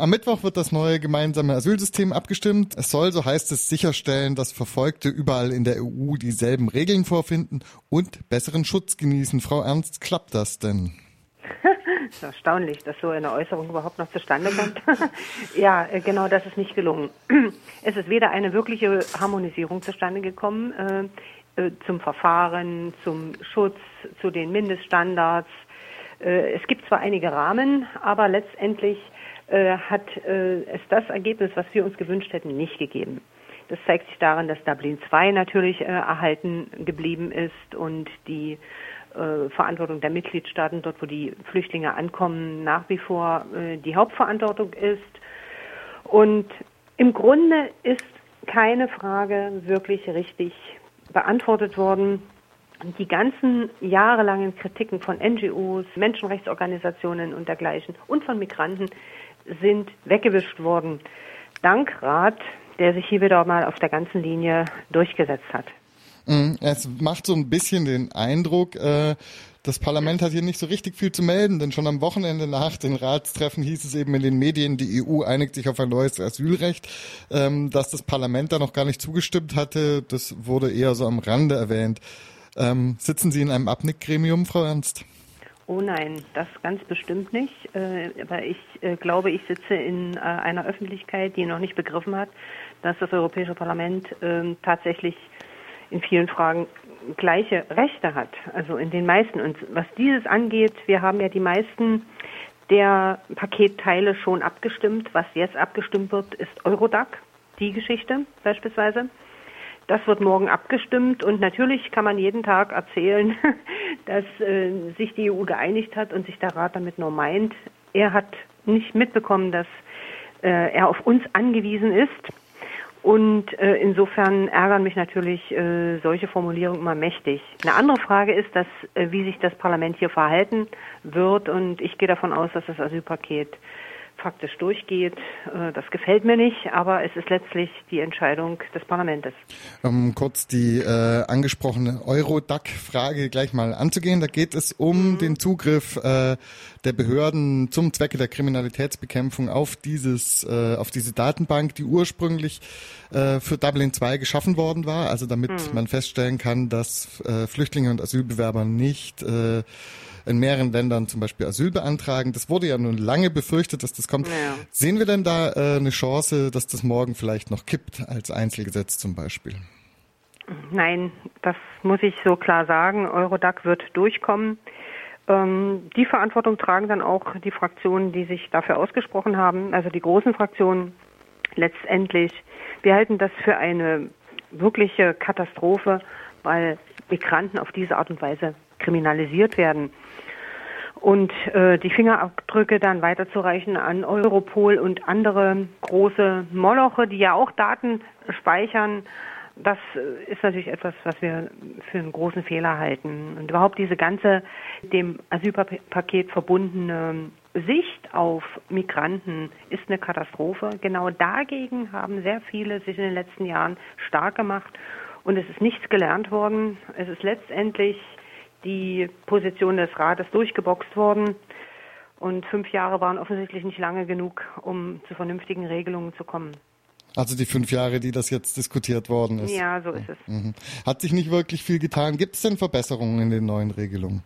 Am Mittwoch wird das neue gemeinsame Asylsystem abgestimmt. Es soll, so heißt es, sicherstellen, dass Verfolgte überall in der EU dieselben Regeln vorfinden und besseren Schutz genießen. Frau Ernst, klappt das denn? Das ist erstaunlich, dass so eine Äußerung überhaupt noch zustande kommt. ja, äh, genau, das ist nicht gelungen. Es ist weder eine wirkliche Harmonisierung zustande gekommen äh, äh, zum Verfahren, zum Schutz, zu den Mindeststandards. Äh, es gibt zwar einige Rahmen, aber letztendlich äh, hat äh, es das Ergebnis, was wir uns gewünscht hätten, nicht gegeben. Das zeigt sich daran, dass Dublin II natürlich äh, erhalten geblieben ist und die äh, Verantwortung der Mitgliedstaaten, dort wo die Flüchtlinge ankommen, nach wie vor äh, die Hauptverantwortung ist. Und im Grunde ist keine Frage wirklich richtig beantwortet worden. Die ganzen jahrelangen Kritiken von NGOs, Menschenrechtsorganisationen und dergleichen und von Migranten sind weggewischt worden. Dank Rat, der sich hier wieder mal auf der ganzen Linie durchgesetzt hat. Mhm. Es macht so ein bisschen den Eindruck, äh, das Parlament hat hier nicht so richtig viel zu melden, denn schon am Wochenende nach den Ratstreffen hieß es eben in den Medien, die EU einigt sich auf ein neues Asylrecht. Ähm, dass das Parlament da noch gar nicht zugestimmt hatte, das wurde eher so am Rande erwähnt. Ähm, sitzen Sie in einem Abnickgremium, Frau Ernst? Oh nein, das ganz bestimmt nicht. Äh, aber ich äh, glaube, ich sitze in äh, einer Öffentlichkeit, die noch nicht begriffen hat, dass das Europäische Parlament ähm, tatsächlich in vielen Fragen gleiche Rechte hat, also in den meisten. Und was dieses angeht, wir haben ja die meisten der Paketteile schon abgestimmt. Was jetzt abgestimmt wird, ist Eurodac, die Geschichte beispielsweise. Das wird morgen abgestimmt und natürlich kann man jeden Tag erzählen, dass äh, sich die EU geeinigt hat und sich der Rat damit nur meint. Er hat nicht mitbekommen, dass äh, er auf uns angewiesen ist und äh, insofern ärgern mich natürlich äh, solche Formulierungen immer mächtig. Eine andere Frage ist, dass, äh, wie sich das Parlament hier verhalten wird. Und ich gehe davon aus, dass das Asylpaket faktisch durchgeht. Äh, das gefällt mir nicht, aber es ist letztlich die Entscheidung des Parlaments. Um kurz die äh, angesprochene Eurodac-Frage gleich mal anzugehen. Da geht es um mhm. den Zugriff äh, der Behörden zum Zwecke der Kriminalitätsbekämpfung auf dieses, äh, auf diese Datenbank, die ursprünglich äh, für Dublin II geschaffen worden war. Also damit mhm. man feststellen kann, dass äh, Flüchtlinge und Asylbewerber nicht äh, in mehreren Ländern zum Beispiel Asyl beantragen. Das wurde ja nun lange befürchtet, dass das kommt. Ja. Sehen wir denn da äh, eine Chance, dass das morgen vielleicht noch kippt als Einzelgesetz zum Beispiel? Nein, das muss ich so klar sagen. Eurodac wird durchkommen. Ähm, die Verantwortung tragen dann auch die Fraktionen, die sich dafür ausgesprochen haben, also die großen Fraktionen letztendlich. Wir halten das für eine wirkliche Katastrophe, weil Migranten auf diese Art und Weise kriminalisiert werden und äh, die Fingerabdrücke dann weiterzureichen an Europol und andere große Moloche, die ja auch Daten speichern. Das äh, ist natürlich etwas, was wir für einen großen Fehler halten. Und überhaupt diese ganze dem Asylpaket verbundene Sicht auf Migranten ist eine Katastrophe. Genau dagegen haben sehr viele sich in den letzten Jahren stark gemacht. Und es ist nichts gelernt worden. Es ist letztendlich die Position des Rates durchgeboxt worden. Und fünf Jahre waren offensichtlich nicht lange genug, um zu vernünftigen Regelungen zu kommen. Also die fünf Jahre, die das jetzt diskutiert worden ist. Ja, so ist es. Mhm. Hat sich nicht wirklich viel getan. Gibt es denn Verbesserungen in den neuen Regelungen?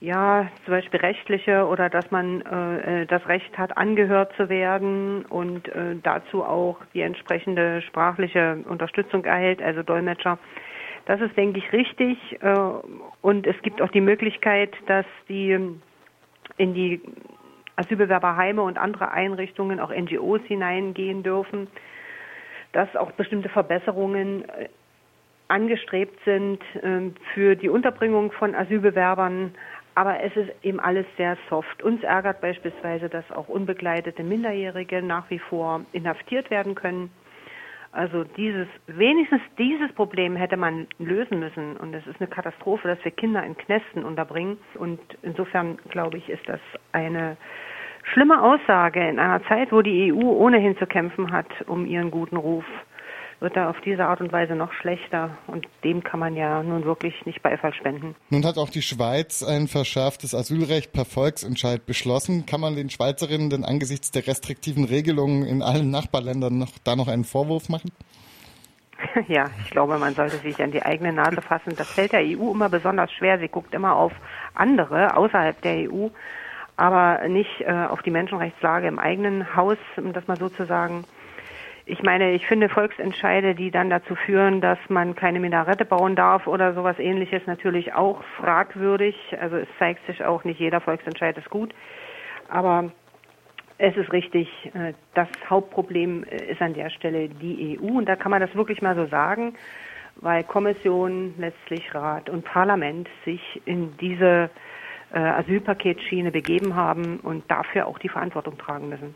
Ja, zum Beispiel rechtliche oder dass man äh, äh das Recht hat, angehört zu werden und äh, dazu auch die entsprechende sprachliche Unterstützung erhält, also Dolmetscher. Das ist, denke ich, richtig. Äh, und es gibt auch die Möglichkeit, dass die in die Asylbewerberheime und andere Einrichtungen auch NGOs hineingehen dürfen, dass auch bestimmte Verbesserungen äh, angestrebt sind ähm, für die Unterbringung von Asylbewerbern. Aber es ist eben alles sehr soft. Uns ärgert beispielsweise, dass auch unbegleitete Minderjährige nach wie vor inhaftiert werden können. Also dieses, wenigstens dieses Problem hätte man lösen müssen. Und es ist eine Katastrophe, dass wir Kinder in Knästen unterbringen. Und insofern, glaube ich, ist das eine schlimme Aussage in einer Zeit, wo die EU ohnehin zu kämpfen hat, um ihren guten Ruf wird er auf diese Art und Weise noch schlechter. Und dem kann man ja nun wirklich nicht Beifall spenden. Nun hat auch die Schweiz ein verschärftes Asylrecht per Volksentscheid beschlossen. Kann man den Schweizerinnen denn angesichts der restriktiven Regelungen in allen Nachbarländern noch, da noch einen Vorwurf machen? Ja, ich glaube, man sollte sich an die eigene Nase fassen. Das fällt der EU immer besonders schwer. Sie guckt immer auf andere außerhalb der EU, aber nicht äh, auf die Menschenrechtslage im eigenen Haus, um das mal so zu sagen. Ich meine, ich finde Volksentscheide, die dann dazu führen, dass man keine Minarette bauen darf oder sowas ähnliches, natürlich auch fragwürdig. Also es zeigt sich auch, nicht jeder Volksentscheid ist gut. Aber es ist richtig, äh, das Hauptproblem äh, ist an der Stelle die EU. Und da kann man das wirklich mal so sagen, weil Kommission, letztlich Rat und Parlament sich in diese äh, Asylpaketschiene begeben haben und dafür auch die Verantwortung tragen müssen.